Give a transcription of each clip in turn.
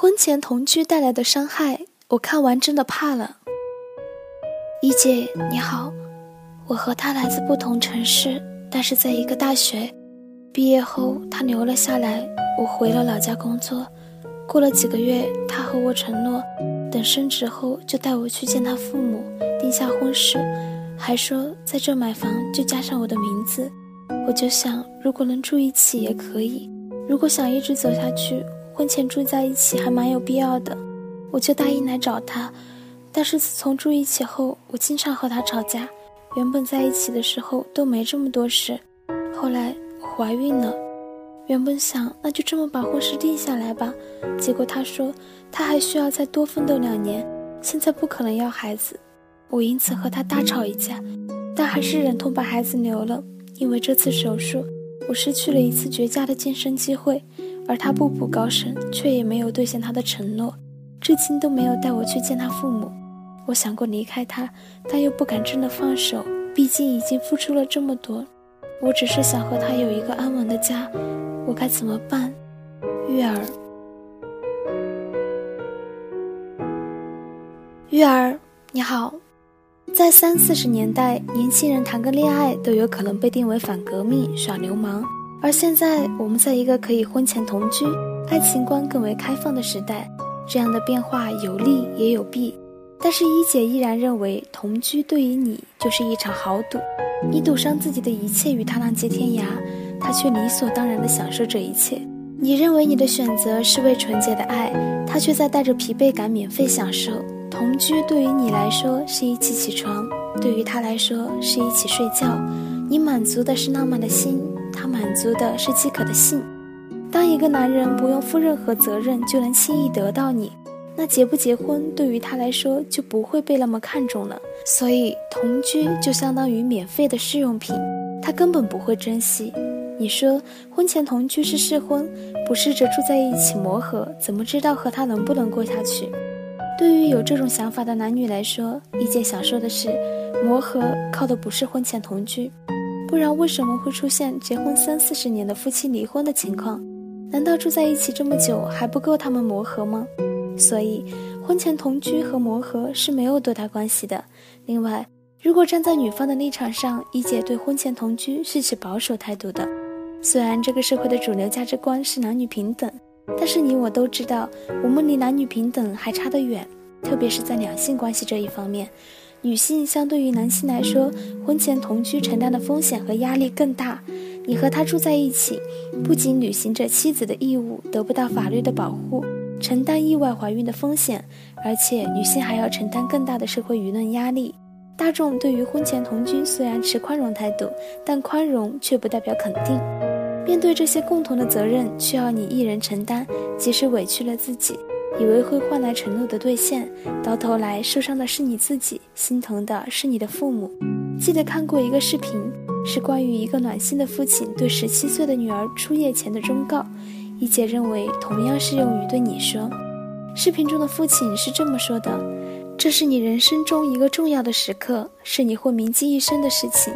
婚前同居带来的伤害，我看完真的怕了。一姐你好，我和他来自不同城市，但是在一个大学。毕业后，他留了下来，我回了老家工作。过了几个月，他和我承诺，等升职后就带我去见他父母，定下婚事，还说在这买房就加上我的名字。我就想，如果能住一起也可以。如果想一直走下去，婚前住在一起还蛮有必要的。我就答应来找他。但是自从住一起后，我经常和他吵架。原本在一起的时候都没这么多事，后来我怀孕了。原本想那就这么把婚事定下来吧，结果他说他还需要再多奋斗两年，现在不可能要孩子。我因此和他大吵一架，但还是忍痛把孩子留了。因为这次手术，我失去了一次绝佳的晋升机会，而他步步高升，却也没有兑现他的承诺，至今都没有带我去见他父母。我想过离开他，但又不敢真的放手，毕竟已经付出了这么多。我只是想和他有一个安稳的家，我该怎么办？月儿，月儿，你好。在三四十年代，年轻人谈个恋爱都有可能被定为反革命、耍流氓。而现在，我们在一个可以婚前同居、爱情观更为开放的时代，这样的变化有利也有弊。但是一姐依然认为，同居对于你就是一场豪赌，你赌上自己的一切与他浪迹天涯，他却理所当然地享受这一切。你认为你的选择是为纯洁的爱，他却在带着疲惫感免费享受。同居对于你来说是一起起床，对于他来说是一起睡觉。你满足的是浪漫的心，他满足的是饥渴的性。当一个男人不用负任何责任就能轻易得到你，那结不结婚对于他来说就不会被那么看重了。所以同居就相当于免费的试用品，他根本不会珍惜。你说婚前同居是试婚，不试着住在一起磨合，怎么知道和他能不能过下去？对于有这种想法的男女来说，一姐想说的是，磨合靠的不是婚前同居，不然为什么会出现结婚三四十年的夫妻离婚的情况？难道住在一起这么久还不够他们磨合吗？所以，婚前同居和磨合是没有多大关系的。另外，如果站在女方的立场上，一姐对婚前同居是持保守态度的。虽然这个社会的主流价值观是男女平等。但是你我都知道，我们离男女平等还差得远，特别是在两性关系这一方面，女性相对于男性来说，婚前同居承担的风险和压力更大。你和他住在一起，不仅履行着妻子的义务，得不到法律的保护，承担意外怀孕的风险，而且女性还要承担更大的社会舆论压力。大众对于婚前同居虽然持宽容态度，但宽容却不代表肯定。面对这些共同的责任，需要你一人承担。即使委屈了自己，以为会换来承诺的兑现，到头来受伤的是你自己，心疼的是你的父母。记得看过一个视频，是关于一个暖心的父亲对十七岁的女儿出夜前的忠告。一姐认为同样适用于对你说。视频中的父亲是这么说的：“这是你人生中一个重要的时刻，是你会铭记一生的事情。”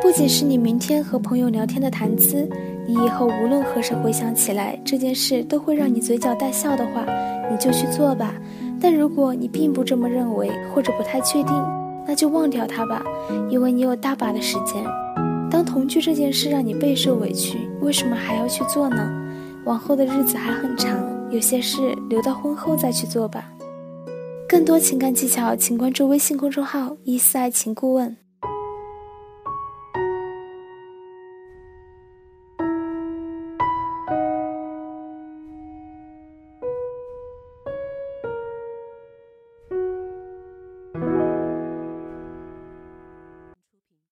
不仅是你明天和朋友聊天的谈资，你以后无论何时回想起来这件事都会让你嘴角带笑的话，你就去做吧。但如果你并不这么认为，或者不太确定，那就忘掉它吧，因为你有大把的时间。当同居这件事让你备受委屈，为什么还要去做呢？往后的日子还很长，有些事留到婚后再去做吧。更多情感技巧，请关注微信公众号“一丝爱情顾问”。